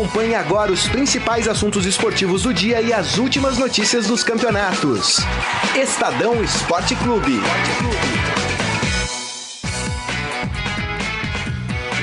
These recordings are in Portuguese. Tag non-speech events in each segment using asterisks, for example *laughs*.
Acompanhe agora os principais assuntos esportivos do dia e as últimas notícias dos campeonatos. Estadão Esporte Clube.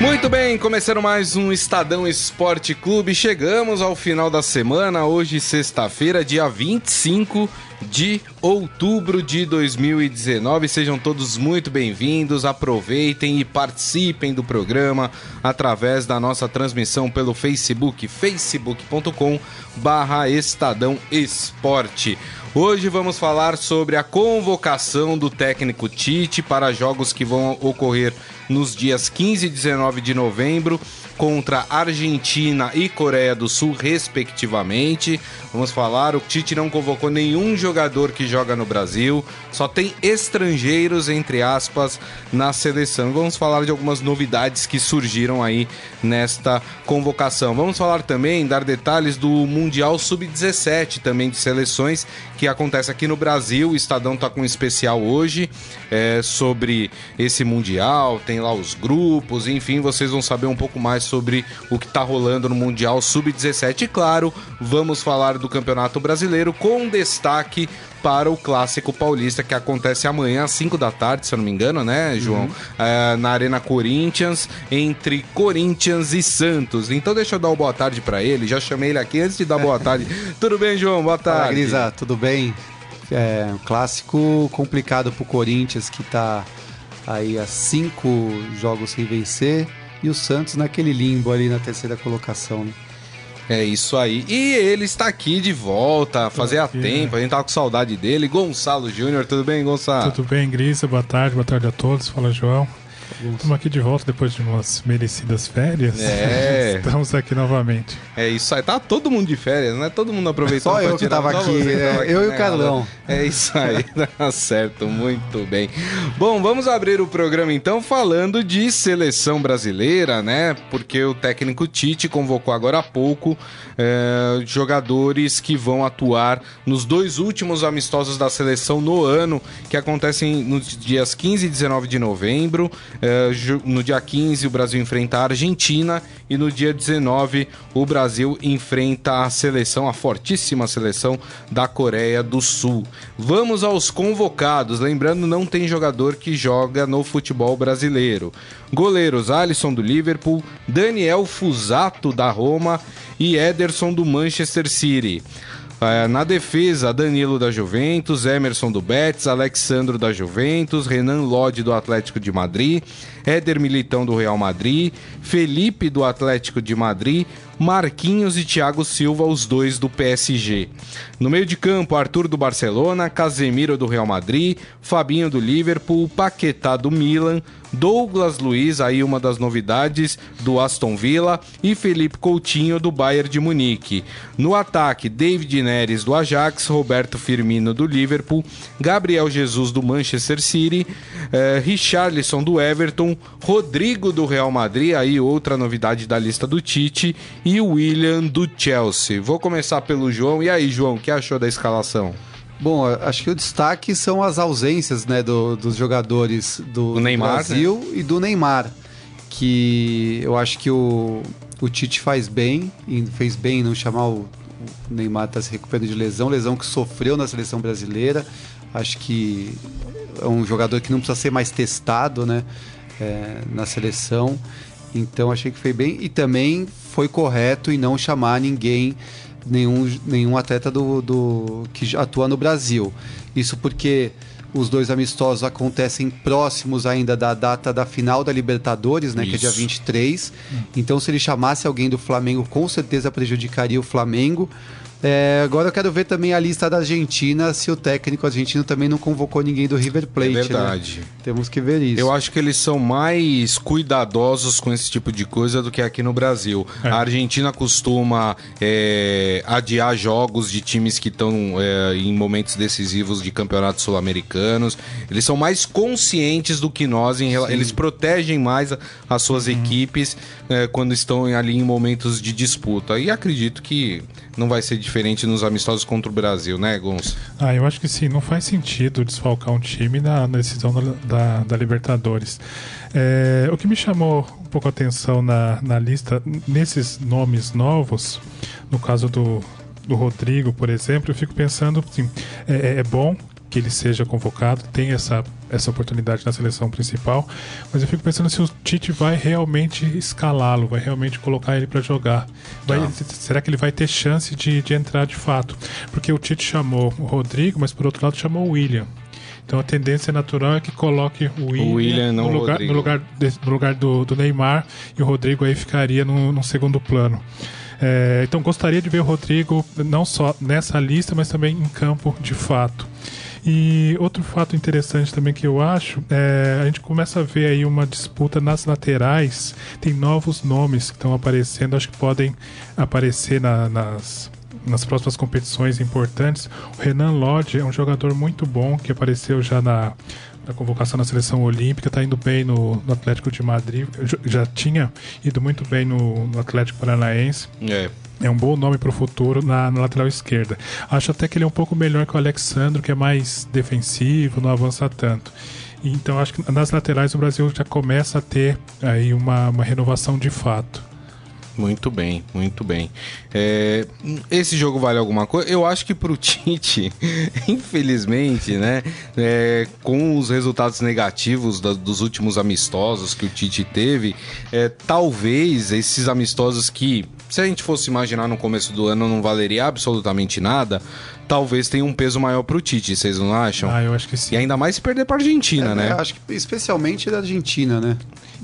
Muito bem, começando mais um Estadão Esporte Clube. Chegamos ao final da semana, hoje, sexta-feira, dia 25 de outubro de 2019. Sejam todos muito bem-vindos, aproveitem e participem do programa através da nossa transmissão pelo Facebook, facebook.com barra Estadão Esporte. Hoje vamos falar sobre a convocação do técnico Tite para jogos que vão ocorrer nos dias 15 e 19 de novembro contra Argentina e Coreia do Sul, respectivamente. Vamos falar, o Tite não convocou nenhum jogador que joga no Brasil, só tem estrangeiros, entre aspas, na seleção. Vamos falar de algumas novidades que surgiram aí nesta convocação. Vamos falar também, dar detalhes do Mundial Sub-17 também de seleções que acontece aqui no Brasil. O Estadão está com um especial hoje é, sobre esse Mundial, tem lá os grupos, enfim, vocês vão saber um pouco mais sobre o que está rolando no Mundial Sub-17. E claro, vamos falar do Campeonato Brasileiro com destaque para o Clássico Paulista que acontece amanhã às 5 da tarde, se eu não me engano, né, João? Uhum. É, na Arena Corinthians, entre Corinthians e Santos. Então deixa eu dar uma boa tarde para ele. Já chamei ele aqui antes de dar boa tarde. *laughs* tudo bem, João? Boa tarde. Fala, Grisa, tudo bem? É um clássico complicado pro Corinthians que tá aí a cinco jogos sem vencer e o Santos naquele limbo ali na terceira colocação. Né? É isso aí. E ele está aqui de volta, fazia aqui, tempo, a gente tava com saudade dele. Gonçalo Júnior, tudo bem, Gonçalo? Tudo bem, Grisa, boa tarde, boa tarde a todos. Fala, João. Estamos aqui de volta depois de umas merecidas férias. É. *laughs* Estamos aqui novamente. É isso aí. Tá todo mundo de férias, né? Todo mundo aproveitou. Só eu que tava aqui. É, tava aqui eu né? e o Carlão. É isso aí. *laughs* tá certo. Muito bem. Bom, vamos abrir o programa então falando de seleção brasileira, né? Porque o técnico Tite convocou agora há pouco é, jogadores que vão atuar nos dois últimos amistosos da seleção no ano, que acontecem nos dias 15 e 19 de novembro. É, no dia 15, o Brasil enfrenta a Argentina e no dia 19, o Brasil enfrenta a seleção, a fortíssima seleção da Coreia do Sul. Vamos aos convocados. Lembrando, não tem jogador que joga no futebol brasileiro. Goleiros: Alisson do Liverpool, Daniel Fusato da Roma e Ederson do Manchester City. É, na defesa, Danilo da Juventus, Emerson do Betis, Alexandro da Juventus, Renan Lodi do Atlético de Madrid, Éder Militão do Real Madrid, Felipe do Atlético de Madrid, Marquinhos e Thiago Silva, os dois do PSG. No meio de campo, Arthur do Barcelona, Casemiro do Real Madrid, Fabinho do Liverpool, Paquetá do Milan, Douglas Luiz, aí uma das novidades do Aston Villa, e Felipe Coutinho do Bayern de Munique. No ataque, David Neres do Ajax, Roberto Firmino do Liverpool, Gabriel Jesus do Manchester City, eh, Richarlison do Everton, Rodrigo do Real Madrid, aí outra novidade da lista do Tite, e William do Chelsea. Vou começar pelo João. E aí, João, o que achou da escalação? Bom, acho que o destaque são as ausências né, do, dos jogadores do, do Neymar, Brasil né? e do Neymar. Que eu acho que o, o Tite faz bem, fez bem não chamar o, o Neymar está se recuperando de lesão, lesão que sofreu na seleção brasileira. Acho que é um jogador que não precisa ser mais testado né, é, na seleção. Então achei que foi bem. E também foi correto em não chamar ninguém nenhum, nenhum atleta do, do que atua no Brasil. Isso porque os dois amistosos acontecem próximos ainda da data da final da Libertadores, né, Isso. que é dia 23. Então, se ele chamasse alguém do Flamengo, com certeza prejudicaria o Flamengo. É, agora eu quero ver também a lista da Argentina, se o técnico argentino também não convocou ninguém do River Plate. É verdade. Né? Temos que ver isso. Eu acho que eles são mais cuidadosos com esse tipo de coisa do que aqui no Brasil. É. A Argentina costuma é, adiar jogos de times que estão é, em momentos decisivos de campeonatos sul-americanos. Eles são mais conscientes do que nós, em, eles protegem mais as suas uhum. equipes é, quando estão ali em momentos de disputa. E acredito que não vai ser diferente nos amistosos contra o Brasil, né, Gons? Ah, eu acho que sim. Não faz sentido desfalcar um time na, decisão da, da, da Libertadores. É, o que me chamou um pouco a atenção na, na lista, nesses nomes novos, no caso do, do Rodrigo, por exemplo, eu fico pensando assim, é, é bom que ele seja convocado, tem essa, essa oportunidade na seleção principal, mas eu fico pensando se o Tite vai realmente escalá-lo, vai realmente colocar ele para jogar. Vai, tá. Será que ele vai ter chance de, de entrar de fato? Porque o Tite chamou o Rodrigo, mas por outro lado chamou o William. Então a tendência natural é que coloque o William, o William no, lugar, no, lugar, de, no lugar do, do, Neymar e o Rodrigo aí ficaria no, no segundo plano. É, então gostaria de ver o Rodrigo não só nessa lista, mas também em campo de fato. E outro fato interessante também que eu acho, é, a gente começa a ver aí uma disputa nas laterais, tem novos nomes que estão aparecendo, acho que podem aparecer na, nas, nas próximas competições importantes. O Renan Lodge é um jogador muito bom que apareceu já na, na convocação na seleção olímpica, está indo bem no, no, Atlético de Madrid, já tinha ido muito bem no, no Atlético Paranaense. É. É um bom nome para o futuro na, na, lateral esquerda. Acho até que ele é um pouco melhor que o Alexandre, que é mais defensivo, não avança tanto. Então acho que nas laterais o Brasil já começa a ter aí uma, uma renovação de fato. Muito bem, muito bem. É, esse jogo vale alguma coisa? Eu acho que pro *laughs* Tite, infelizmente, né? É, com os resultados negativos da, dos últimos amistosos que o Tite teve, é, talvez esses amistosos que, se a gente fosse imaginar no começo do ano, não valeria absolutamente nada, talvez tenha um peso maior pro Tite, vocês não acham? Ah, eu acho que sim. E ainda mais se perder pra Argentina, é, né? acho que especialmente da Argentina, né?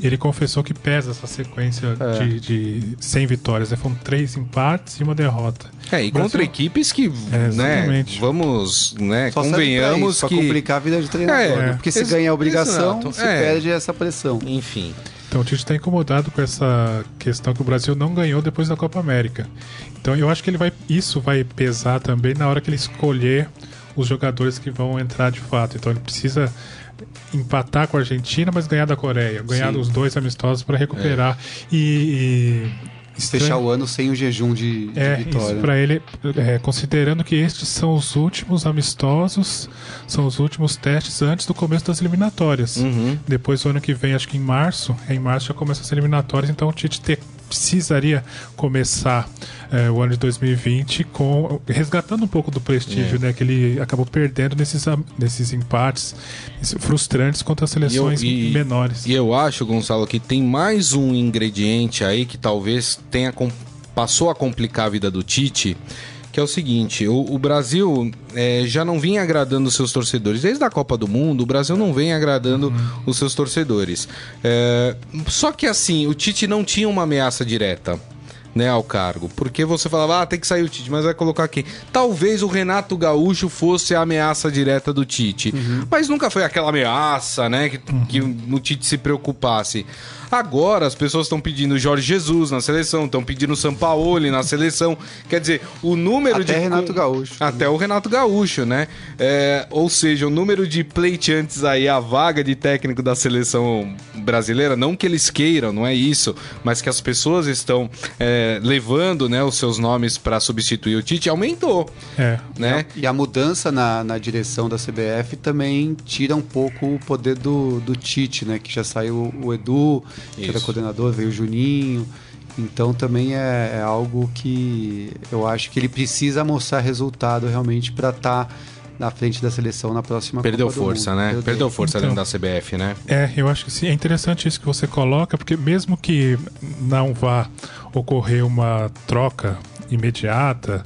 Ele confessou que pesa essa sequência é. de, de 100 vitórias. Né? Foram três empates e uma derrota. É, e contra equipes que, é, né, vamos, né, Só convenhamos isso, que... Complicar a vida de treinador, é, né? Porque se ganha a obrigação, exato. se é. perde essa pressão. Enfim. Então o Tite está incomodado com essa questão que o Brasil não ganhou depois da Copa América. Então eu acho que ele vai, isso vai pesar também na hora que ele escolher os jogadores que vão entrar de fato. Então ele precisa empatar com a Argentina, mas ganhar da Coreia, ganhar Sim. os dois amistosos para recuperar é. e, e fechar o ano sem o jejum de, de é, vitória. Isso para ele, é, considerando que estes são os últimos amistosos, são os últimos testes antes do começo das eliminatórias. Uhum. Depois, o ano que vem, acho que em março, em março já começa as eliminatórias, então o Tite ter precisaria começar é, o ano de 2020 com resgatando um pouco do prestígio, é. né, que ele acabou perdendo nesses, nesses empates frustrantes contra as seleções e eu, e, menores. E eu acho, Gonçalo, que tem mais um ingrediente aí que talvez tenha passou a complicar a vida do Tite que é o seguinte: o, o Brasil é, já não vinha agradando os seus torcedores. Desde a Copa do Mundo, o Brasil não vem agradando uhum. os seus torcedores. É, só que assim, o Tite não tinha uma ameaça direta. Né, ao cargo. Porque você falava, ah, tem que sair o Tite, mas vai colocar quem? Talvez o Renato Gaúcho fosse a ameaça direta do Tite. Uhum. Mas nunca foi aquela ameaça, né? Que, uhum. que o Tite se preocupasse. Agora as pessoas estão pedindo Jorge Jesus na seleção, estão pedindo Sampaoli na seleção. Quer dizer, o número Até de. Renato Gaúcho. Até o Renato Gaúcho, né? É, ou seja, o número de pleiteantes aí, a vaga de técnico da seleção brasileira, não que eles queiram, não é isso, mas que as pessoas estão é, levando né, os seus nomes para substituir o Tite, aumentou. É. Né? E a mudança na, na direção da CBF também tira um pouco o poder do, do Tite, né? Que já saiu o Edu, que era coordenador, veio o Juninho. Então também é, é, algo que eu acho que ele precisa mostrar resultado realmente para estar tá na frente da seleção na próxima Perdeu Copa força, né? Perdeu, Perdeu força então, dentro da CBF, né? É, eu acho que sim. É interessante isso que você coloca, porque mesmo que não vá ocorrer uma troca imediata,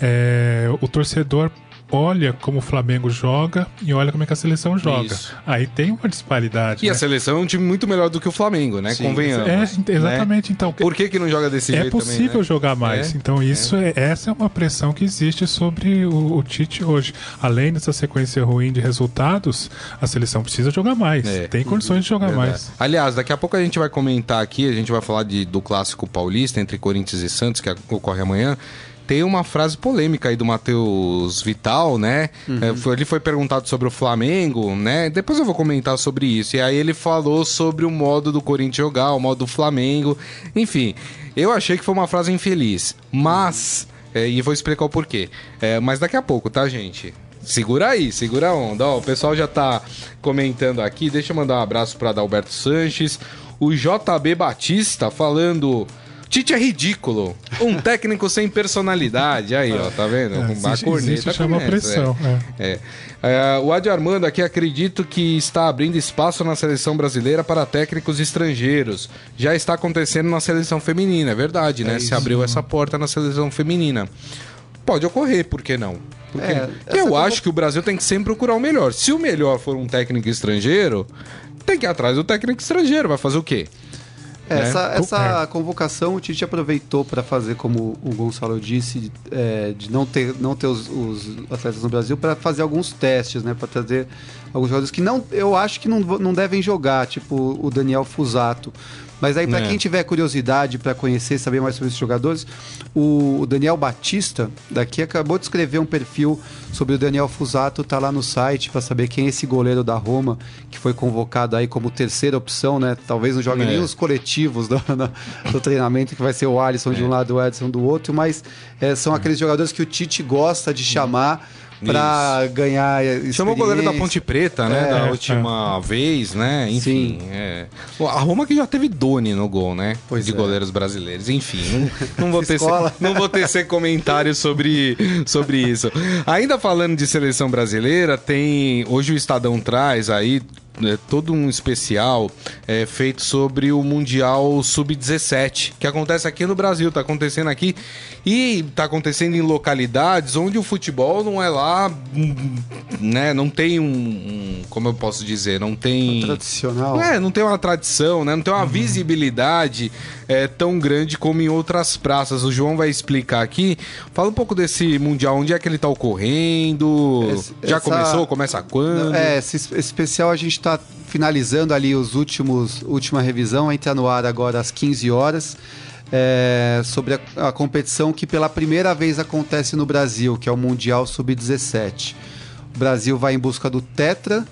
é, o torcedor olha como o Flamengo joga e olha como é que a seleção joga. Isso. Aí tem uma disparidade. E né? a seleção é um time muito melhor do que o Flamengo, né? Sim. Convenhamos. É, exatamente. Né? Então, Por que, que não joga desse é jeito? É possível também, né? jogar mais. É, então, isso é. é. essa é uma pressão que existe sobre o, o, Tite hoje. Além dessa sequência ruim de resultados, a seleção precisa jogar mais. É. Tem condições de jogar mais. Aliás, daqui a pouco a gente vai comentar aqui, a gente vai falar de, do clássico paulista entre Corinthians e Santos, que ocorre amanhã tem uma frase polêmica aí do Matheus Vital, né? Uhum. É, ele foi perguntado sobre o Flamengo, né? Depois eu vou comentar sobre isso. E aí ele falou sobre o modo do Corinthians jogar, o modo do Flamengo. Enfim, eu achei que foi uma frase infeliz. Mas. É, e vou explicar o porquê. É, mas daqui a pouco, tá, gente? segura aí, segura a onda. Ó, o pessoal já tá comentando aqui. Deixa eu mandar um abraço para Adalberto Sanches. O JB Batista falando. Tite é ridículo. Um *laughs* técnico sem personalidade. Aí, ó, tá vendo? É, Uma corneta. chama pressão. É. é. É, o Adi Armando aqui acredito que está abrindo espaço na seleção brasileira para técnicos estrangeiros. Já está acontecendo na seleção feminina, é verdade, né? É Se abriu essa porta na seleção feminina. Pode ocorrer, por que não? Porque é, eu acho que o Brasil tem que sempre procurar o melhor. Se o melhor for um técnico estrangeiro, tem que ir atrás do técnico estrangeiro. Vai fazer o quê? É, essa, essa convocação o Tite aproveitou para fazer, como o Gonçalo disse, é, de não ter, não ter os, os atletas no Brasil para fazer alguns testes, né? Para trazer alguns jogadores que não, eu acho que não, não devem jogar, tipo o Daniel Fusato. Mas aí, para é. quem tiver curiosidade para conhecer, saber mais sobre esses jogadores, o Daniel Batista, daqui, acabou de escrever um perfil sobre o Daniel Fusato, tá lá no site para saber quem é esse goleiro da Roma, que foi convocado aí como terceira opção, né? Talvez não jogue é. nem os coletivos do, do, treinamento, que vai ser o Alisson é. de um lado e o Edson do outro, mas é, são aqueles jogadores que o Tite gosta de chamar para ganhar Chamou o goleiro da Ponte Preta, né? É, da última é. *laughs* vez, né? Enfim. É. A Roma que já teve Doni no gol, né? Pois de é. goleiros brasileiros. Enfim, não, não vou *laughs* ter não vou ter comentário sobre, sobre isso. Ainda falando de seleção brasileira, tem hoje o Estadão traz aí é, todo um especial é, feito sobre o Mundial Sub-17, que acontece aqui no Brasil, tá acontecendo aqui e tá acontecendo em localidades onde o futebol não é lá, né? Não tem um, um como eu posso dizer, não tem. tradicional. É, não tem uma tradição, né? Não tem uma uhum. visibilidade é, tão grande como em outras praças. O João vai explicar aqui. Fala um pouco desse Mundial, onde é que ele tá ocorrendo? Esse, Já essa... começou? Começa quando? É, esse especial a gente tá finalizando ali os últimos, última revisão, entra no ar agora às 15 horas é, sobre a, a, competição que pela primeira vez acontece no Brasil, que é o Mundial Sub-17. O Brasil vai em busca do Tetra,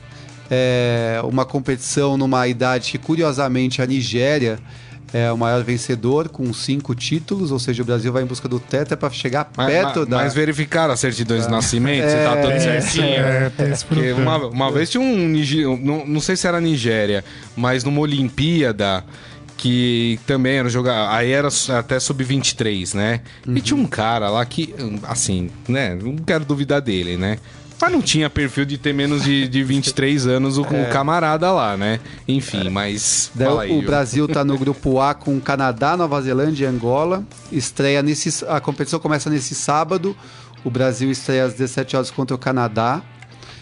é, uma competição numa idade que, curiosamente, a Nigéria é o maior vencedor com cinco títulos, ou seja, o Brasil vai em busca do tetra para chegar perto mas, da. Mas verificar as certidões de nascimento, é, se tá tudo certinho. É, é, uma, uma vez tinha um. Não, não sei se era Nigéria, mas numa Olimpíada que também era jogar. Aí era até sub-23, né? Uhum. E tinha um cara lá que, assim, né? Não quero duvidar dele, né? Mas não tinha perfil de ter menos de, de 23 anos o, é. o camarada lá, né? Enfim, é. mas. Aí, o Brasil tá no grupo A com Canadá, Nova Zelândia e Angola. Estreia nesse. A competição começa nesse sábado. O Brasil estreia às 17 horas contra o Canadá.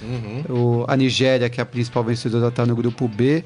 Uhum. O, a Nigéria, que é a principal vencedora, está no grupo B.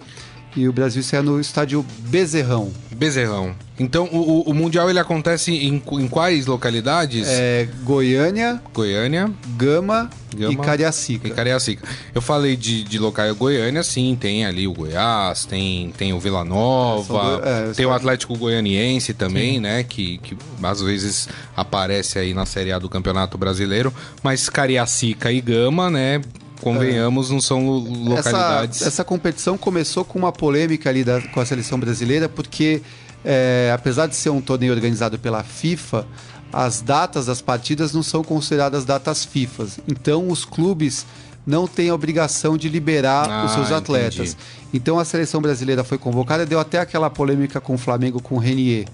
E o Brasil estreia no estádio Bezerrão. Bezerrão. Então, o, o Mundial ele acontece em, em quais localidades? É Goiânia, Goiânia, Gama, Gama e Cariacica. E Cariacica. Eu falei de, de locais Goiânia, sim, tem ali o Goiás, tem, tem o Vila Nova, é, tem o Atlético Goianiense também, sim. né? Que, que às vezes aparece aí na Série A do Campeonato Brasileiro. Mas Cariacica e Gama, né? Convenhamos, é. não são localidades. Essa, essa, competição começou com uma polêmica ali da, com a seleção brasileira, porque é, apesar de ser um torneio organizado pela FIFA, as datas das partidas não são consideradas datas FIFA. Então os clubes não têm a obrigação de liberar ah, os seus atletas. Entendi. Então a seleção brasileira foi convocada, deu até aquela polêmica com o Flamengo com o Renier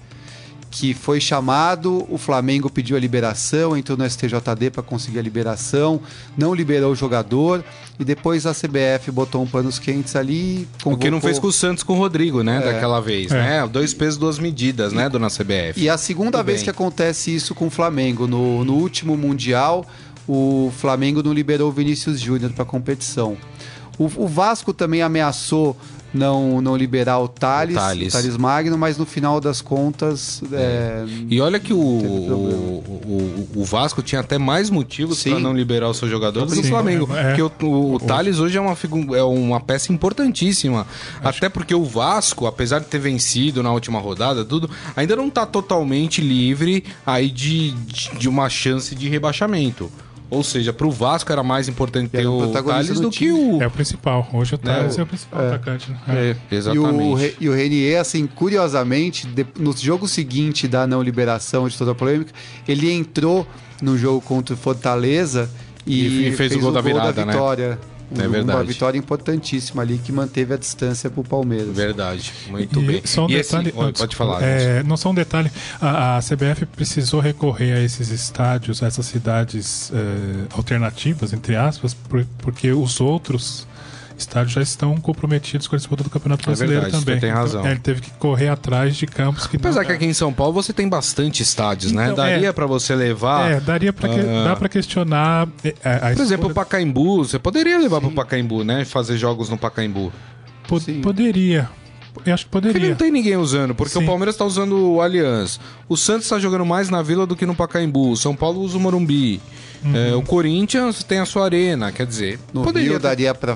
que foi chamado, o Flamengo pediu a liberação, entrou no STJD para conseguir a liberação, não liberou o jogador e depois a CBF botou um panos quentes ali. Convocou... O que não fez com o Santos com o Rodrigo, né? É. Daquela vez, é. né? Dois pesos, duas medidas, né, dona CBF? E a segunda Muito vez bem. que acontece isso com o Flamengo. No, no último Mundial, o Flamengo não liberou o Vinícius Júnior para a competição. O, o Vasco também ameaçou não, não liberar o Thales, o Thales. O Thales Magno, mas no final das contas. É. É, e olha que o, o, o, o, Vasco tinha até mais motivos para não liberar o seu jogador do que o Flamengo. É, porque o, o, Thales hoje é uma, é uma peça importantíssima. Acho... Até porque o Vasco, apesar de ter vencido na última rodada, tudo, ainda não está totalmente livre aí de, de uma chance de rebaixamento. Ou seja, para o Vasco era mais importante ter o Thales do que o. É o principal. Hoje o Thales né? é o principal é. atacante. Né? É. é, exatamente. E o, e o Renier, assim, curiosamente, de, no jogo seguinte da não liberação de toda a polêmica, ele entrou no jogo contra o Fortaleza e, e fez, fez, o gol, da, virada, da né? vitória. Né? É verdade. Uma vitória importantíssima ali que manteve a distância para o Palmeiras. Verdade, muito e bem. Só um e detalhe, esse... pode falar. É, não só um detalhe, a, a, CBF precisou recorrer a esses estádios, a essas cidades é, alternativas, entre aspas, por, porque os outros estádios já estão comprometidos com a disputa do Campeonato é Brasileiro verdade, também. Tem então, razão. Então, é, ele teve que correr atrás de campos que Apesar não... que aqui em São Paulo você tem bastante estádios, né? então, né? Daria é, para você levar. É, daria para que, uh... dá para questionar. É, a, a Por exemplo, o Pacaembu, você poderia levar para o Pacaembu, né? Fazer jogos no Pacaembu. poderia. Eu acho que poderia. Porque não tem ninguém usando, porque Sim. o Palmeiras está usando o Allianz. O Santos está jogando mais na Vila do que no Pacaembu. O São Paulo usa o Morumbi. Uhum. É, o Corinthians tem a sua arena, quer dizer. No poderia Rio daria para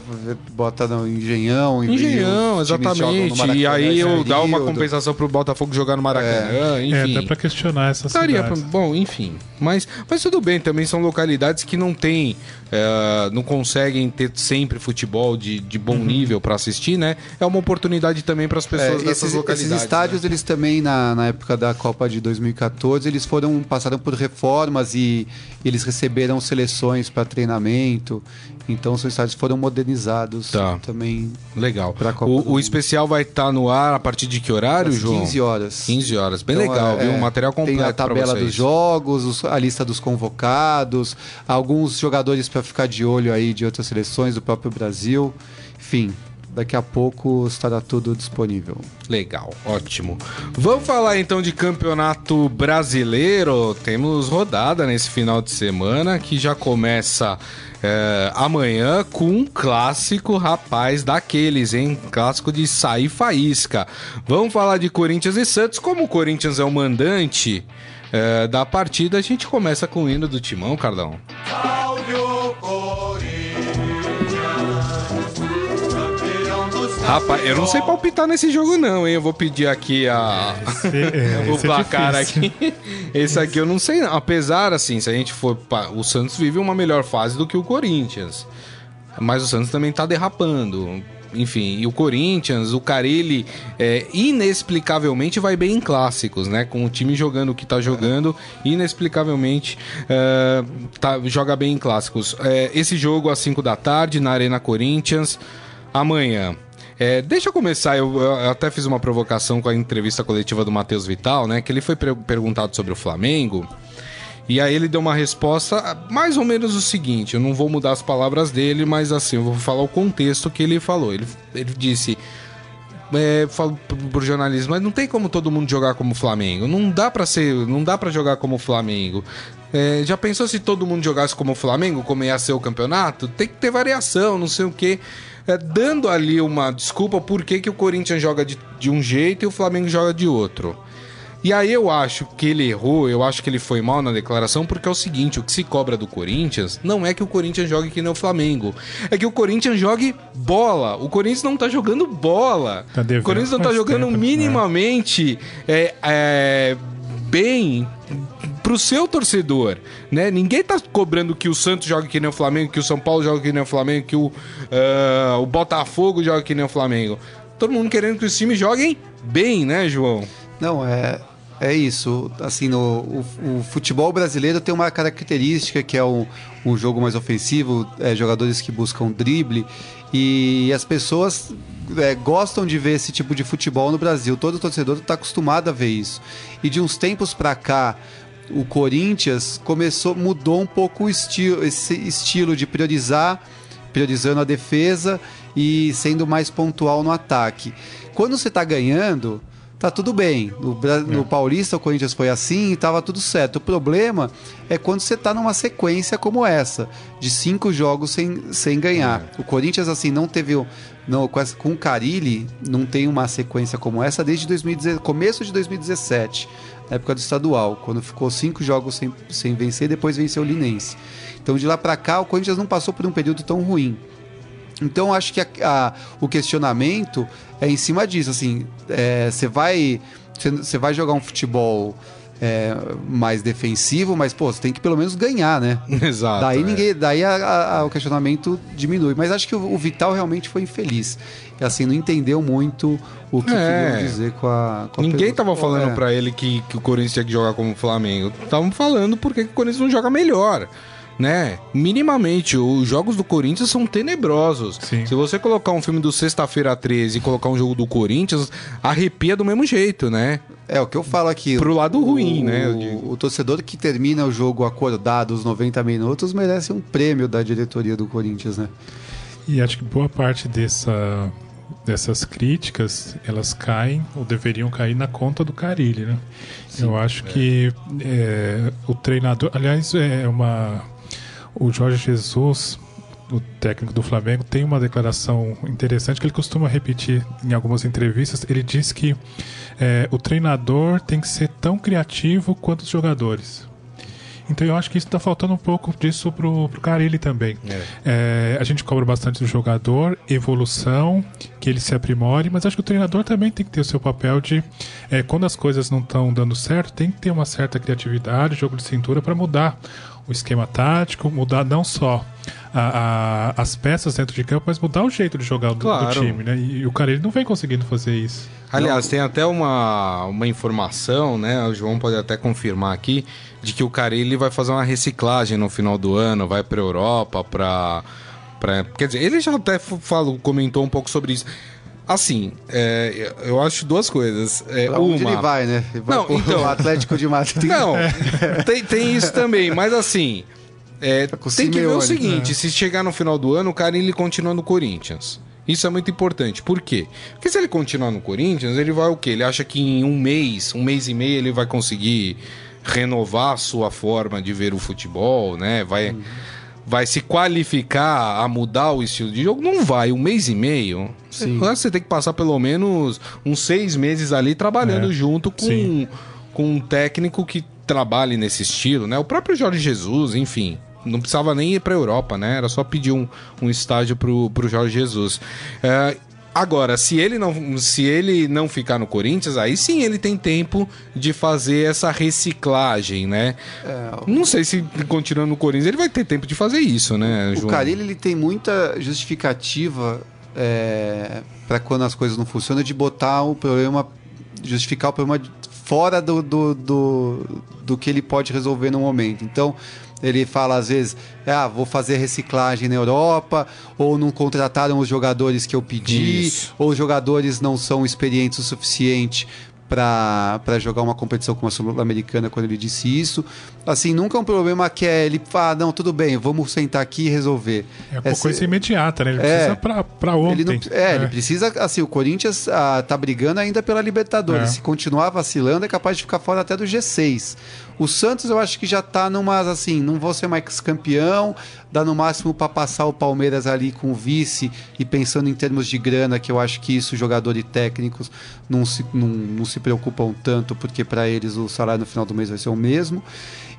botar no Engenhão. Engenhão, Rio, exatamente. E aí eu dar uma compensação para o Botafogo jogar no Maracanã, é. enfim. É, dá para questionar essa daria pra, Bom, enfim. Mas, mas tudo bem, também são localidades que não tem, é, não conseguem ter sempre futebol de, de bom uhum. nível para assistir, né? É uma oportunidade também para as é, pessoas é, dessas esses, localidades. Esses estádios, né? eles também, na, na época da Copa de 2014, eles foram passaram por reformas e eles receberam seleções para treinamento. Então os estádios foram modernizados tá. também. Legal. O, o, especial vai estar tá no ar a partir de que horário, Às João? 15 horas. 15 horas. Bem então, legal, é, viu? Um material completo. Tem a tabela dos jogos, a lista dos convocados, alguns jogadores para ficar de olho aí de outras seleções do próprio Brasil. Enfim, Daqui a pouco estará tudo disponível. Legal, ótimo. Vamos falar então de campeonato brasileiro. Temos rodada nesse final de semana que já começa é, amanhã com um clássico, rapaz, daqueles, hein? Clássico de sair faísca. Vamos falar de Corinthians e Santos. Como o Corinthians é o mandante é, da partida, a gente começa com o hino do Timão, Cardão. Cláudio Rapaz, eu não sei palpitar nesse jogo, não, hein? Eu vou pedir aqui a... É, *laughs* o é placar é aqui. Esse aqui eu não sei, não. Apesar, assim, se a gente for. O Santos vive uma melhor fase do que o Corinthians. Mas o Santos também tá derrapando enfim, e o Corinthians, o Carilli, é, inexplicavelmente vai bem em clássicos, né? Com o time jogando o que tá jogando, inexplicavelmente é, tá, joga bem em clássicos. É, esse jogo às 5 da tarde na Arena Corinthians, amanhã. É, deixa eu começar, eu, eu, até fiz uma provocação com a entrevista coletiva do Matheus Vital, né? Que ele foi perguntado sobre o Flamengo. E aí ele deu uma resposta mais ou menos o seguinte: eu não vou mudar as palavras dele, mas assim, eu vou falar o contexto que ele falou. Ele, ele disse. É, falo pro jornalismo, mas não tem como todo mundo jogar como Flamengo. Não dá para ser, não dá para jogar como Flamengo. É, já pensou se todo mundo jogasse como Flamengo, como ia ser o campeonato? Tem que ter variação, não sei o quê é, dando ali uma desculpa por que, que o Corinthians joga de, de um jeito e o Flamengo joga de outro. E aí eu acho que ele errou, eu acho que ele foi mal na declaração, porque é o seguinte, o que se cobra do Corinthians não é que o Corinthians jogue que nem o Flamengo. É que o Corinthians jogue bola. O Corinthians não tá jogando bola. Tá o Corinthians não tá jogando tempo, né? minimamente é, é, bem pro seu torcedor, né? Ninguém tá cobrando que o Santos jogue que nem o Flamengo, que o São Paulo jogue que nem o Flamengo, que o, uh, o Botafogo jogue que nem o Flamengo. Todo mundo querendo que os times joguem bem, né, João? Não, é, é isso. Assim, no, o, o futebol brasileiro tem uma característica que é um, um jogo mais ofensivo, é, jogadores que buscam drible e as pessoas é, gostam de ver esse tipo de futebol no Brasil. Todo torcedor está acostumado a ver isso. E de uns tempos para cá, o Corinthians começou, mudou um pouco o estilo, esse estilo de priorizar, priorizando a defesa e sendo mais pontual no ataque. Quando você está ganhando, tá tudo bem. No, no é. Paulista, o Corinthians foi assim e tava tudo certo. O problema é quando você tá numa sequência como essa, de cinco jogos sem, sem ganhar. É. O Corinthians, assim, não teve. Não, com, essa, com o Carilli, não tem uma sequência como essa desde 2017, começo de 2017, na época do estadual, quando ficou cinco jogos sem, sem vencer, depois venceu o Linense. Então, de lá para cá, o Corinthians não passou por um período tão ruim. Então acho que a, a, o questionamento é em cima disso, assim, você é, vai você vai jogar um futebol é, mais defensivo, mas pô, você tem que pelo menos ganhar, né? *laughs* Exato. Daí é. ninguém, daí a, a, o questionamento diminui. Mas acho que o, o, Vital realmente foi infeliz. Assim, não entendeu muito o que é. queria dizer com a. Com ninguém tava falando é. para ele que, que o Corinthians tinha que jogar como o Flamengo. Estavam falando porque o Corinthians não joga melhor né? Minimamente, os jogos do Corinthians são tenebrosos. Sim. Se você colocar um filme do Sexta-feira 13 e colocar um jogo do Corinthians, arrepia do mesmo jeito, né? É, o que eu falo aqui. Pro lado o, ruim, né? O, o, torcedor que termina o jogo acordado os 90 minutos merece um prêmio da diretoria do Corinthians, né? E acho que boa parte dessa, dessas críticas, elas caem, ou deveriam cair na conta do Carilli, né? Sim, eu acho é. que é, o treinador... Aliás, é uma o Jorge Jesus, o técnico do Flamengo, tem uma declaração interessante que ele costuma repetir em algumas entrevistas. Ele diz que é, o treinador tem que ser tão criativo quanto os jogadores. Então eu acho que isso está faltando um pouco disso pro, pro Carilli também. É. É, a gente cobra bastante do jogador, evolução, que ele se aprimore, mas acho que o treinador também tem que ter o seu papel de, é, quando as coisas não estão dando certo, tem que ter uma certa criatividade, jogo de cintura para mudar o esquema tático, mudar não só a, a, as peças dentro de campo, mas mudar o jeito de jogar do, claro. do time, né? E, e, o cara ele não vem conseguindo fazer isso. Aliás, não. tem até uma, uma informação, né? O João pode até confirmar aqui, de que o Carilli vai fazer uma reciclagem no final do ano, vai para Europa, para Pra, quer dizer, ele já até falou, comentou um pouco sobre isso. Assim, é, eu acho duas coisas. É, pra onde uma... ele vai, né? Ele vai não, então... Atlético de Madrid. Não, *laughs* tem, tem isso também, mas assim. É, tá tem que ver o seguinte: né? se chegar no final do ano, o cara ele continua no Corinthians. Isso é muito importante. Por quê? Porque se ele continuar no Corinthians, ele vai o quê? Ele acha que em um mês, um mês e meio, ele vai conseguir renovar a sua forma de ver o futebol, né? Vai. Uhum vai se qualificar a mudar o estilo de jogo, não vai. Um mês e meio, Sim. você tem que passar pelo menos uns seis meses ali trabalhando é. junto com, com um técnico que trabalhe nesse estilo, né? O próprio Jorge Jesus, enfim. Não precisava nem ir para a Europa, né? Era só pedir um, um estágio pro, pro Jorge Jesus. É, Agora, se ele não, se ele não ficar no Corinthians, aí sim ele tem tempo de fazer essa reciclagem, né? É, não sei se continuando no Corinthians ele vai ter tempo de fazer isso, né, João? O Carilli ele tem muita justificativa é, para quando as coisas não funcionam de botar o problema, justificar o problema fora do, do, do, do que ele pode resolver no momento. Então, ele fala às vezes, ah, vou fazer reciclagem na Europa, ou não contrataram os jogadores que eu pedi, Isso. ou os jogadores não são experientes o suficiente para jogar uma competição como a Sul-Americana quando ele disse isso. Assim, nunca é um problema que é ele fala, ah, não, tudo bem, vamos sentar aqui e resolver. É uma coisa imediata, né? Ele é, precisa para ontem. Ele não, é, é, ele precisa, assim, o Corinthians ah, tá brigando ainda pela Libertadores. É. Se continuar vacilando, é capaz de ficar fora até do G6. O Santos eu acho que já tá numa assim, não vou ser mais campeão, dá no máximo para passar o Palmeiras ali com o vice e pensando em termos de grana, que eu acho que isso jogadores técnicos não se, não, não se preocupam tanto, porque para eles o salário no final do mês vai ser o mesmo.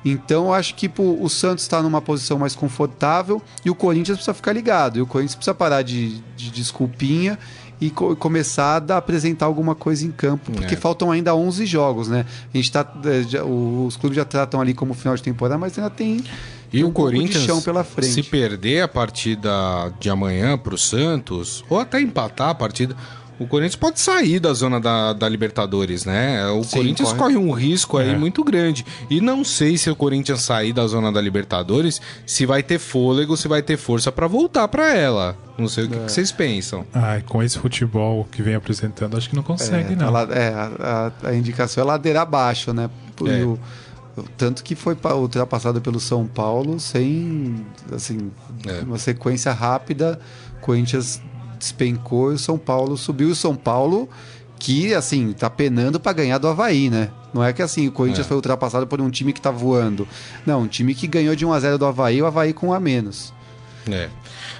Então eu acho que pô, o Santos está numa posição mais confortável e o Corinthians precisa ficar ligado. E o Corinthians precisa parar de, de desculpinha e co começar a apresentar alguma coisa em campo, porque é. faltam ainda 11 jogos, né? A gente tá, é, já, os clubes já tratam ali como final de temporada, mas ainda tem e um o Corinthians, chão pela frente. se perder a partida de amanhã para o Santos, ou até empatar a partida, o Corinthians pode sair da zona da, da Libertadores, né? O Sim, Corinthians corre. corre. um risco aí é. muito grande. E não sei se o Corinthians sair da zona da Libertadores, se vai ter fôlego, se vai ter força para voltar para ela. Não sei o que, é. que, vocês pensam. Ah, com esse futebol que vem apresentando, acho que não consegue, é, não. A, é, a, a, indicação é ladeira abaixo, né? É. O, tanto que foi ultrapassado pelo São Paulo sem assim, é. uma sequência rápida. Corinthians despencou e o São Paulo subiu. E o São Paulo que, assim, tá penando para ganhar do Havaí, né? Não é que assim, o Corinthians é. foi ultrapassado por um time que tá voando. Não, um time que ganhou de 1 a 0 do Havaí, o Havaí com um a menos. É.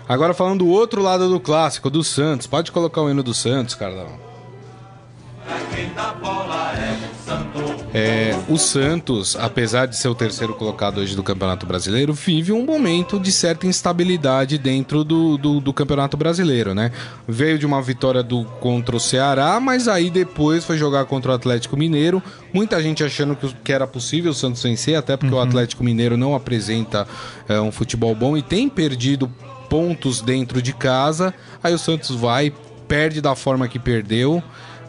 Agora falando do outro lado do clássico, do Santos. Pode colocar o hino do Santos, Carlão. É, o Santos, apesar de ser o terceiro colocado hoje do Campeonato Brasileiro, vive um momento de certa instabilidade dentro do, do, do, Campeonato Brasileiro, né? Veio de uma vitória do, contra o Ceará, mas aí depois foi jogar contra o Atlético Mineiro. Muita gente achando que, que era possível o Santos vencer, até porque uhum. o Atlético Mineiro não apresenta é, um futebol bom e tem perdido pontos dentro de casa. Aí o Santos vai, perde da forma que perdeu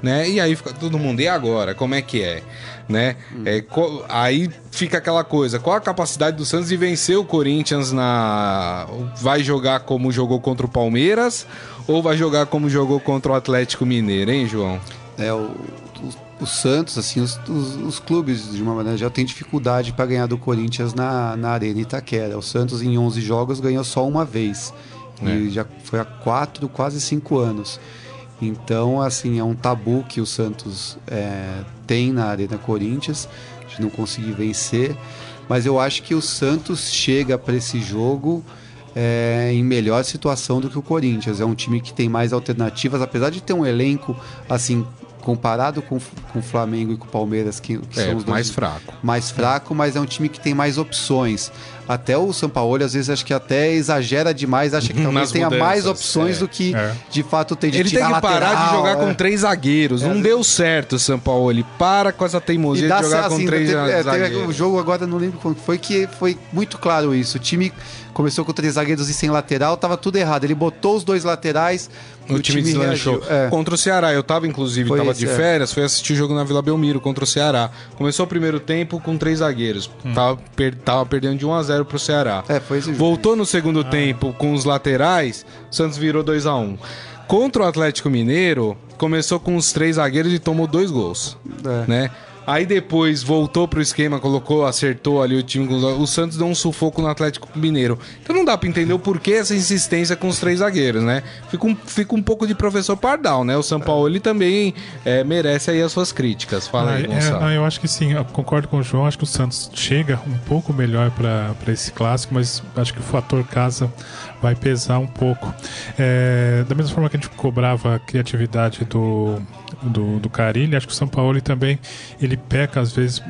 né? E aí fica todo mundo, e agora? Como é que é? Né? Hum. É, aí fica aquela coisa, qual a capacidade do Santos de vencer o Corinthians na... Vai jogar como jogou contra o Palmeiras ou vai jogar como jogou contra o Atlético Mineiro, hein, João? É, o, o, Santos, assim, os, os, os, clubes, de uma maneira, já tem dificuldade para ganhar do Corinthians na, na Arena Itaquera. O Santos, em 11 jogos, ganhou só uma vez. É. E já foi há quatro, quase cinco anos. Então, assim, é um tabu que o Santos é, tem na Arena Corinthians, de não conseguir vencer. Mas eu acho que o Santos chega para esse jogo é, em melhor situação do que o Corinthians. É um time que tem mais alternativas, apesar de ter um elenco assim comparado com, com o Flamengo e com o Palmeiras, que, que é, são os dois mais fraco. Mais fraco, mas é um time que tem mais opções. Até o São Paulo, às vezes, acho que até exagera demais, acha que *laughs* talvez tenha mais opções é. do que é. de fato tem de Ele tem que parar de jogar com é. três zagueiros. Não é. deu certo o São Paulo. Ele para com essa teimosia de jogar assim, com três teve, zagueiros. Teve o jogo agora, não lembro quando foi, que foi muito claro isso. O time começou com três zagueiros e sem lateral, tava tudo errado. Ele botou os dois laterais, o, o time, time deslanchou. É. Contra o Ceará, eu tava inclusive, foi tava esse, de é. férias, é. fui assistir o jogo na Vila Belmiro contra o Ceará. Começou o primeiro tempo com três zagueiros. Hum. Tava, per, tava perdendo de 1 a 0 pro Ceará. É, foi esse jogo. Voltou no segundo ah. tempo com os laterais, o Santos virou 2 a 1 Contra o Atlético Mineiro, começou com os três zagueiros e tomou dois gols. É. Né? Aí depois voltou pro esquema, colocou, acertou ali o time. O Santos deu um sufoco no Atlético Mineiro. Então não dá pra entender o porquê essa insistência com os três zagueiros, né? Fica um, fica um pouco de professor Pardal, né? O São Paulo ele também é, merece aí as suas críticas. Fala aí, ah, Gonçalo. É, eu acho que sim, eu concordo com o João. Acho que o Santos chega um pouco melhor para esse clássico, mas acho que o fator casa vai pesar um pouco. É, da mesma forma que a gente cobrava a criatividade do, do, do Carilli, acho que o São Paulo também ele peca às vezes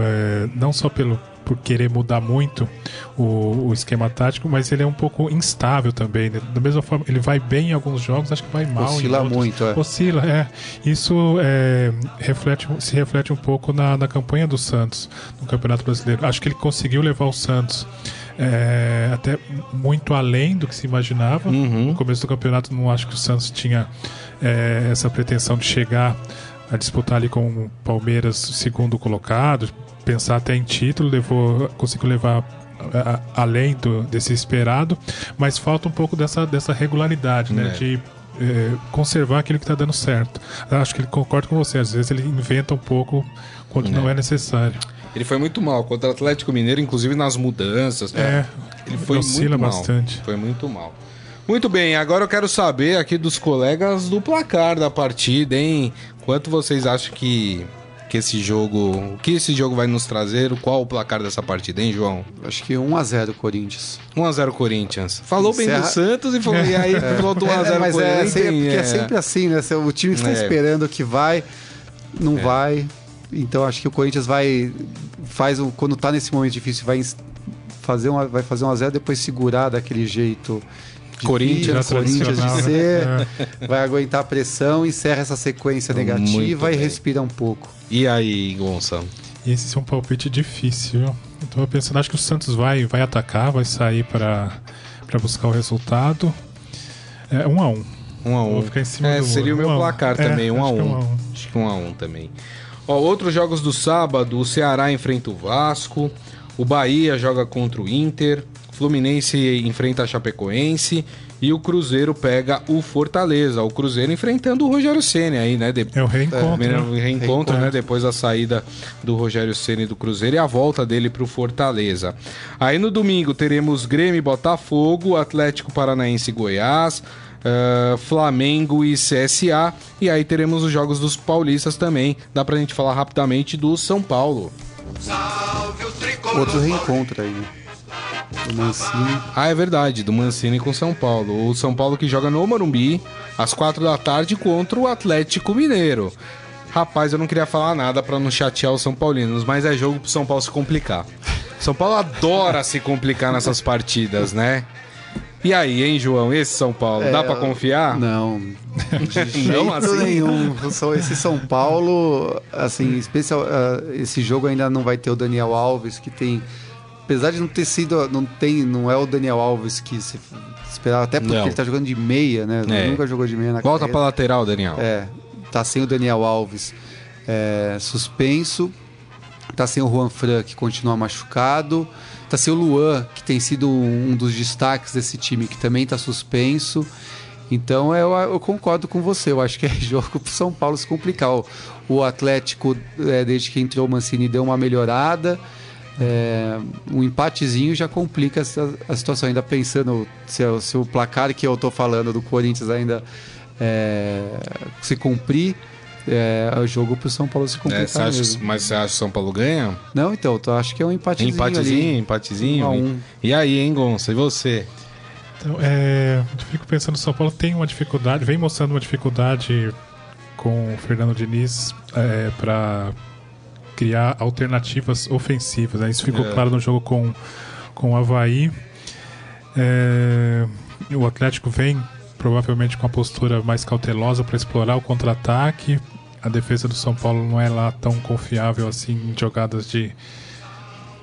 é, não só pelo por querer mudar muito o, o, esquema tático, mas ele é um pouco instável também. Né? Da mesma forma, ele vai bem em alguns jogos, acho que vai mal Oscila em outros. muito, é. Oscila, é. Isso é, reflete, se reflete um pouco na, na campanha do Santos no Campeonato Brasileiro. Acho que ele conseguiu levar o Santos é, até muito além do que se imaginava. Uhum. No começo do campeonato, não acho que o Santos tinha é, essa pretensão de chegar a disputar ali com o Palmeiras segundo colocado, pensar até em título, levou, conseguiu levar a, a, além do, desse esperado, mas falta um pouco dessa, dessa regularidade, né? É. De é, conservar aquilo que está dando certo. Acho que ele concorda com você, às vezes ele inventa um pouco quando é. não é necessário. Ele foi muito mal contra o Atlético Mineiro, inclusive nas mudanças. Né? É, ele foi muito mal. bastante. Foi muito mal. Muito bem, agora eu quero saber aqui dos colegas do placar da partida, hein? Quanto vocês acham que, que esse jogo. O que esse jogo vai nos trazer? Qual o placar dessa partida, hein, João? Acho que 1x0 Corinthians. 1x0 Corinthians. Falou Encerra... bem do Santos e, falou, é. e aí é. falou do 1x0 é, mas Corinthians. É, é, é, sempre assim, né? O time está é. esperando que vai, não é. vai. Então acho que o Corinthians vai faz um, quando está nesse momento difícil vai fazer uma, vai fazer um a zero depois segurar daquele jeito Corinthians, Corinthians de ser, é. *laughs* vai aguentar a pressão, encerra essa sequência negativa e respira um pouco. E aí, Gonçalo? Esse é um palpite difícil. Eu tô pensando, acho que o Santos vai, vai atacar, vai sair para buscar o resultado. É um a um. Um a um. Vou ficar em cima é, do seria o meu um placar também, um, a um. um a um. Acho que um a um também. Ó, outros jogos do sábado, o Ceará enfrenta o Vasco, o Bahia joga contra o Inter, Fluminense enfrenta a Chapecoense e o Cruzeiro pega o Fortaleza. O Cruzeiro enfrentando o Rogério Ceni aí, né? De... É o reencontro. É, né? reencontro, reencontro, né? Depois da saída do Rogério Ceni do Cruzeiro e a volta dele para o Fortaleza. Aí no domingo teremos Grêmio e Botafogo, Atlético Paranaense e Goiás, uh, Flamengo e CSA. E aí teremos os jogos dos paulistas também. Dá pra gente falar rapidamente do São Paulo. Outro reencontro aí, né? Do Mancini. Ah, é verdade, do Mancini com São Paulo. O São Paulo que joga no Morumbi às quatro da tarde contra o Atlético Mineiro. Rapaz, eu não queria falar nada para não chatear os São Paulinos, mas é jogo pro São Paulo se complicar. São Paulo adora se complicar nessas partidas, né? E aí, hein, João? Esse São Paulo, é, dá para confiar? Não, de *laughs* não, assim? nenhum. Esse São Paulo, assim, especial, uh, esse jogo ainda não vai ter o Daniel Alves, que tem apesar de não ter sido, não tem, não é o Daniel Alves que se esperava, até porque não. ele tá jogando de meia, né? É. Nunca jogou de meia na Volta para lateral, Daniel. É. tá sem o Daniel Alves é, suspenso, tá sem o Juan Fran, que continua machucado, tá sem o Luan, que tem sido um, dos destaques desse time, que também tá suspenso. Então eu, eu, concordo com você, eu acho que é *laughs* jogo para São Paulo se complicar. O, o Atlético, é, desde que entrou o Mancini, deu uma melhorada. É, um empatezinho já complica a, a situação. Ainda pensando se, se, o placar que eu estou falando do Corinthians ainda é, se cumprir, é, é o jogo para o São Paulo se complicar. É, você acha, mas você acha que o São Paulo ganha? Não, então, eu acho que é um empatezinho. Empatezinho, ali, empatezinho. Um um. E aí, hein, Gonça? E você? Então, é, eu fico pensando, o São Paulo tem uma dificuldade, vem mostrando uma dificuldade com o Fernando Diniz é, para criar alternativas ofensivas. Né? Isso ficou é. claro no jogo com, com o Havaí. É, o Atlético vem provavelmente com a postura mais cautelosa para explorar o contra-ataque. A defesa do São Paulo não é lá tão confiável assim em jogadas de,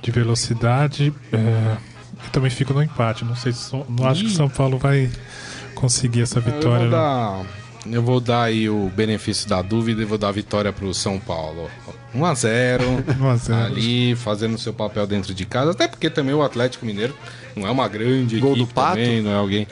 de velocidade. É, eu também fico no empate. Não sei se não acho que o São Paulo vai conseguir essa vitória. Eu vou dar, eu vou dar aí o benefício da dúvida e vou dar a vitória para o São Paulo. 1 a 0 1 *laughs* a 0 ali fazendo seu papel dentro de casa, até porque também o Atlético Mineiro não é uma grande Gol equipe do Pato? também, não é alguém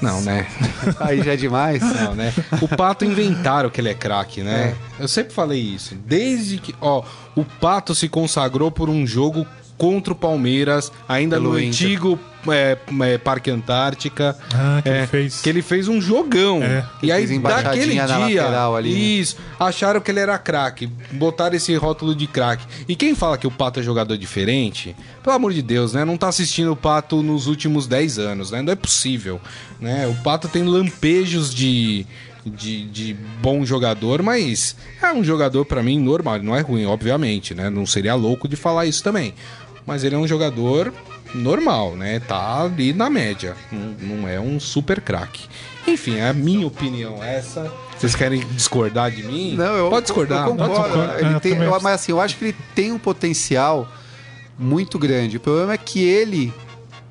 não, né? *laughs* Aí já é demais. Não, né? O Pato inventaram que ele é craque, né? É. Eu sempre falei isso. Desde que, ó, o Pato se consagrou por um jogo contra o Palmeiras, ainda Pelo no Inter. antigo é, é, Parque Antártica. Ah, que, é, ele fez. que ele fez um jogão. É. E aí, daquele dia, ali, né? isso, né? acharam que ele era craque. Botaram esse rótulo de craque. E quem fala que o Pato é jogador diferente, pelo amor de Deus, né? Não tá assistindo o Pato nos últimos 10 anos, né? Não é possível. Né? O Pato tem lampejos de. De, de, bom jogador, mas é um jogador para mim normal, não é ruim, obviamente, né? Não seria louco de falar isso também mas ele é um jogador normal, né? Tá ali na média. Não, não é um super craque. Enfim, é a minha opinião essa. Vocês querem discordar de mim? Não, eu pode discordar. Eu concordo. Ele tem, eu, mas assim, eu acho que ele tem um potencial muito grande. O problema é que ele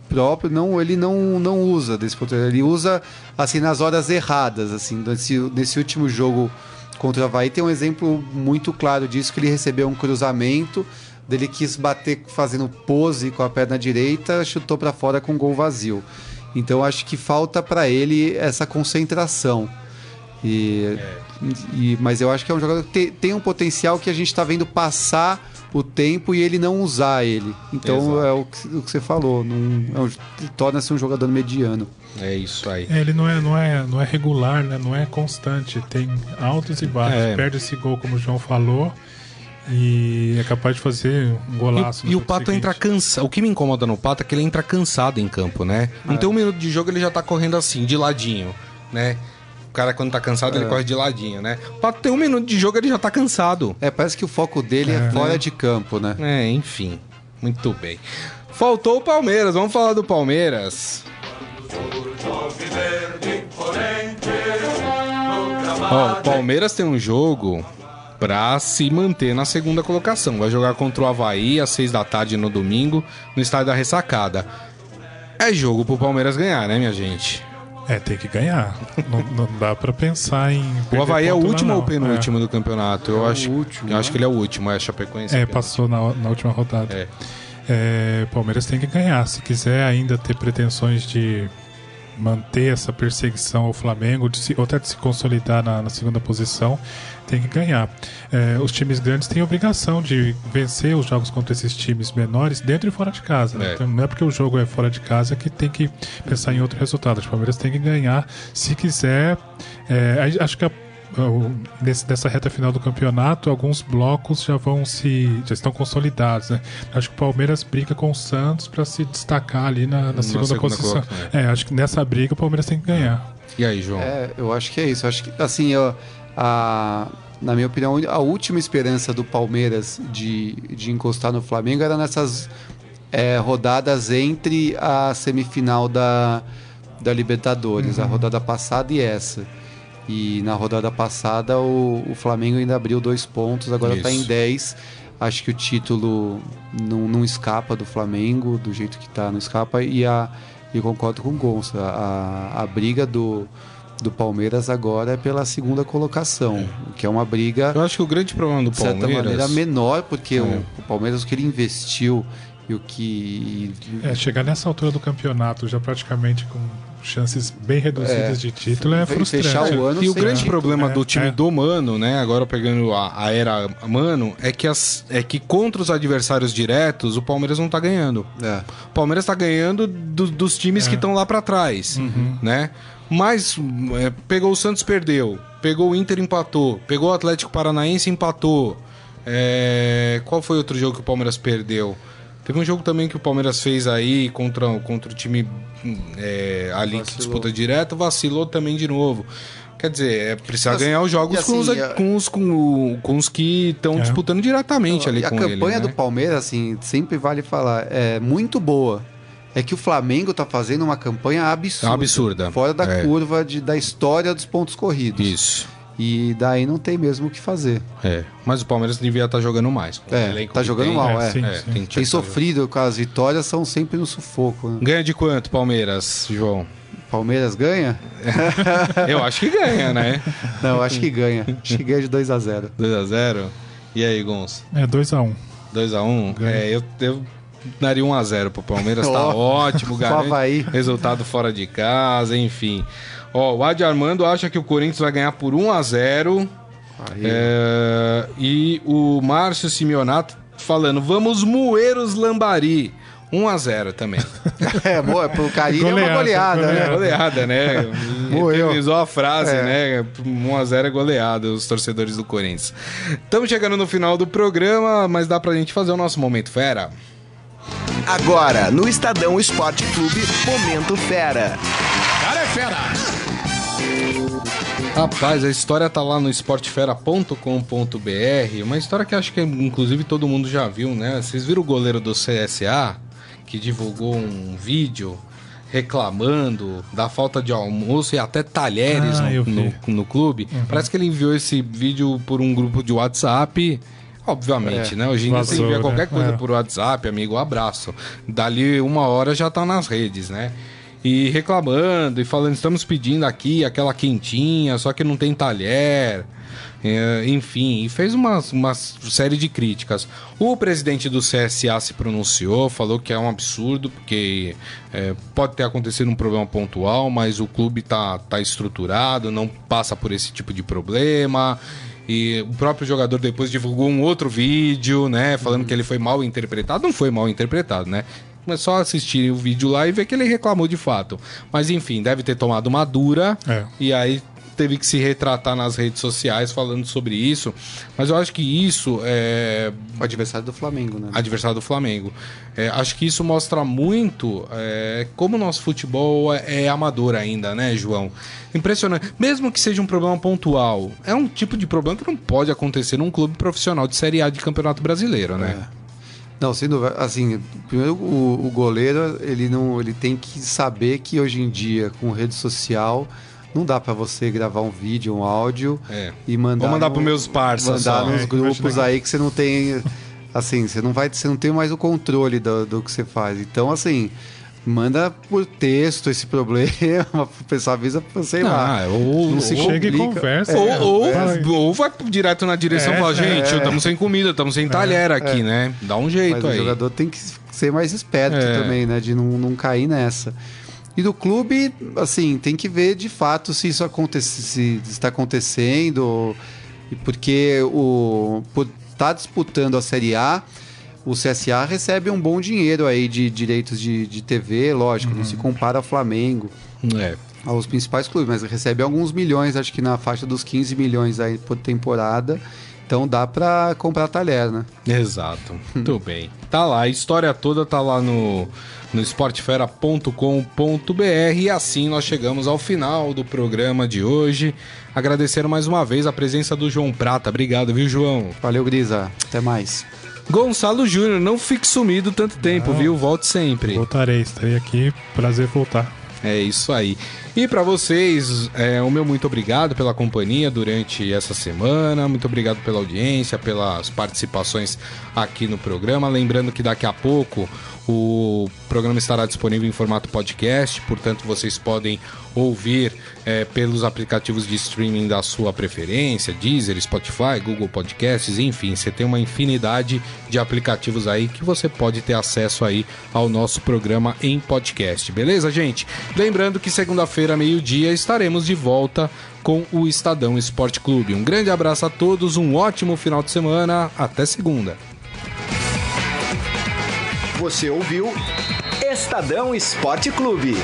próprio não ele não, não usa desse potencial. Ele usa assim nas horas erradas, assim, nesse, nesse último jogo contra o Havaí tem um exemplo muito claro disso que ele recebeu um cruzamento ele quis bater fazendo pose com a perna direita, chutou para fora com gol vazio. Então acho que falta para ele essa concentração. E, e, mas eu acho que é um jogador que tem, tem um potencial que a gente está vendo passar o tempo e ele não usar ele. Então Exato. é o que, o que, você falou, não, é torna-se um jogador mediano. É isso aí. É, ele não é, não, é, não é regular, né? não é constante, tem altos e baixos. É. Perde esse gol, como o João falou. E é capaz de fazer um golaço. E, e o Pato seguinte. entra cansado. O que me incomoda no Pato é que ele entra cansado em campo, né? Não é. tem um minuto de jogo, ele já tá correndo assim, de ladinho, né? O cara, quando tá cansado, é. ele corre de ladinho, né? O Pato tem um minuto de jogo, ele já tá cansado. É, parece que o foco dele é, é fora de campo, né? É, enfim. Muito bem. Faltou o Palmeiras, vamos falar do Palmeiras. Ó, oh, o Palmeiras tem um jogo para se manter na segunda colocação. Vai jogar contra o Havaí às seis da tarde no domingo, no estádio da Ressacada. É jogo pro Palmeiras ganhar, né, minha gente? É, tem que ganhar. não, não, dá para pensar em. O Havaí é o último ou o penúltimo é. do campeonato? Eu é acho, último, eu acho né? que ele é o último, é a Chapecoense. É, passou na, na última rodada. É. É, Palmeiras tem que ganhar. Se quiser ainda ter pretensões de manter essa perseguição ao Flamengo, se, ou até de se consolidar na, na segunda posição, tem que ganhar. É, os times grandes têm a obrigação de vencer os jogos contra esses times menores dentro e fora de casa. Né? É. Então, não é porque o jogo é fora de casa que tem que pensar em outro resultado. O Palmeiras tem que ganhar se quiser. É, acho que a nessa reta final do campeonato, alguns blocos já vão se. já estão consolidados, né? Acho que o Palmeiras briga com o Santos para se destacar ali na, na segunda, segunda, posição. é. é. acho que nessa briga o Palmeiras tem que ganhar. E aí, João? É, eu acho que é isso. Eu acho que, assim, eu, a, na minha opinião, a última esperança do Palmeiras de, de encostar no Flamengo era nessas é, rodadas entre a semifinal da, da Libertadores, uhum. a rodada passada e essa. E na rodada passada o, o Flamengo ainda abriu dois pontos, agora está em 10. Acho que o título não, não escapa do Flamengo, do jeito que está, não escapa. E a, eu concordo com o Gonça. A, a briga do, do Palmeiras agora é pela segunda colocação, é. que é uma briga. Eu acho que o grande problema do Palmeiras. De certa maneira menor, porque é. o, o, Palmeiras, o que ele investiu e o que. É, chegar nessa altura do campeonato já praticamente com chances bem reduzidas é, de título é frustrante. Fechar o ano e o grande título, problema é, do time é. do Mano, né, agora pegando a, a, era Mano, é que, as, é que contra os adversários diretos o Palmeiras não tá ganhando. É. O Palmeiras tá ganhando do, dos times que estão é. lá para trás, uhum. né? Mas é, pegou o Santos, perdeu. Pegou o Inter, empatou. Pegou o Atlético Paranaense, empatou. É... Qual foi outro jogo que o Palmeiras perdeu? Teve um jogo também que o Palmeiras fez aí contra, contra o time é, ali vacilou. que disputa direto, vacilou também de novo. Quer dizer, é precisar assim, ganhar os jogos assim, com, os, com, os, com, com, os que estão é. disputando diretamente ali com ele. A campanha né? do Palmeiras, assim, sempre vale falar, é muito boa é que o Flamengo está fazendo uma campanha absurda. Absurda. Fora da é. curva de, da história dos pontos corridos. Isso. E daí não tem mesmo o que fazer. É, mas o Palmeiras devia estar tá jogando mais. É, tá jogando tem, mal, é. é. Sim, é sim. Tem, tem sofrido com as vitórias, são sempre no sufoco. Né? Ganha de quanto, Palmeiras, João? Palmeiras ganha? *laughs* eu acho que ganha, né? Não, acho que ganha. Acho que ganha de 2 a 0 2 a 0 E aí, Gons? É 2 a 1 2 a 1 É, eu, eu daria 1 a 0 pro Palmeiras, tá ótimo, garante resultado fora de casa, enfim. Ó, o Adi Armando acha que o Corinthians vai ganhar por 1 a 0 é, e o Márcio Simeonato falando, vamos moer os lambari. 1 a 0 também. *laughs* é, boa, pro carinho goleada, é uma goleada, goleada. né? Goleada, né? Utilizou a frase, é. né? 1 a 0 é goleada, os torcedores do Corinthians. Estamos chegando no final do programa, mas dá pra gente fazer o nosso momento fera. Agora, no Estadão Esporte Clube, Momento Fera. Cara é fera! Rapaz, a história tá lá no esportefera.com.br. Uma história que acho que inclusive todo mundo já viu, né? Vocês viram o goleiro do CSA que divulgou um vídeo reclamando da falta de almoço e até talheres ah, no, no, no, clube? Uhum. Parece que ele enviou esse vídeo por um grupo de WhatsApp Obviamente, é, né? Hoje em dia você envia qualquer coisa é. por WhatsApp, amigo, um abraço. Dali uma hora já tá nas redes, né? E reclamando e falando, estamos pedindo aqui aquela quentinha, só que não tem talher. É, enfim, e fez uma, uma série de críticas. O presidente do CSA se pronunciou, falou que é um absurdo, porque é, pode ter acontecido um problema pontual, mas o clube tá, tá estruturado, não passa por esse tipo de problema. E o próprio jogador depois divulgou um outro vídeo, né? Falando uhum. que ele foi mal interpretado. Não foi mal interpretado, né? É só assistir o vídeo lá e ver que ele reclamou de fato. Mas enfim, deve ter tomado uma dura. É. E aí teve que se retratar nas redes sociais falando sobre isso. Mas eu acho que isso é. O adversário do Flamengo, né? Adversário do Flamengo. É, acho que isso mostra muito é, como o nosso futebol é, é, amador ainda, né, João? Impressionante. Mesmo que seja um problema pontual, é um tipo de problema que não pode acontecer num clube profissional de Série A de Campeonato Brasileiro, né? É. Não, sem dúvida. Assim, primeiro o, o, goleiro ele não, ele tem que saber que hoje em dia com rede social não dá para você gravar um vídeo, um áudio é. e mandar. Vou mandar para meus parceiros. Mandar só. nos é, grupos aí que você não tem. Assim, você não vai, você não tem mais o controle do, do que você faz. Então, assim, manda por texto esse problema, *laughs* o pessoal avisa, sei não, lá. Ou, não se ou chega e conversa. É, ou, é. ou, vai direto na direção é, e fala, gente, estamos sem comida, estamos sem talher aqui, né? Dá um jeito Mas aí. o jogador tem que ser mais esperto também, né? De não, não cair nessa. E do clube, assim, tem que ver de fato se isso acontece, se está acontecendo, porque o por estar tá disputando a Série A, o CSA recebe um bom dinheiro aí de direitos de, de TV, lógico, uhum. não se uhum. compara ao Flamengo. É. Aos principais clubes, mas recebe alguns milhões, acho que na faixa dos 15 milhões aí por temporada. Então dá para comprar talher, né? Exato. Muito bem. Tá lá, a história toda tá lá no no esportefera.com.br e assim nós chegamos ao final do programa de hoje. Agradecer mais uma vez a presença do João Prata. Obrigado, viu, João? Valeu, Grisa. Até mais. Gonçalo Júnior, não fique sumido tanto tempo, não. viu? Volte sempre. Voltarei, estarei aqui. Prazer voltar. É isso aí. E para vocês, é, o meu muito obrigado pela companhia durante essa semana, muito obrigado pela audiência, pelas participações aqui no programa. Lembrando que daqui a pouco o programa estará disponível em formato podcast, portanto vocês podem ouvir é, pelos aplicativos de streaming da sua preferência, Deezer, Spotify, Google Podcasts, enfim, você tem uma infinidade de aplicativos aí que você pode ter acesso aí ao nosso programa em podcast, beleza, gente? Lembrando que segunda-feira, meio-dia, estaremos de volta com o Estadão Esporte Clube. Um grande abraço a todos, um ótimo final de semana, até segunda. Você ouviu Estadão Esporte Clube.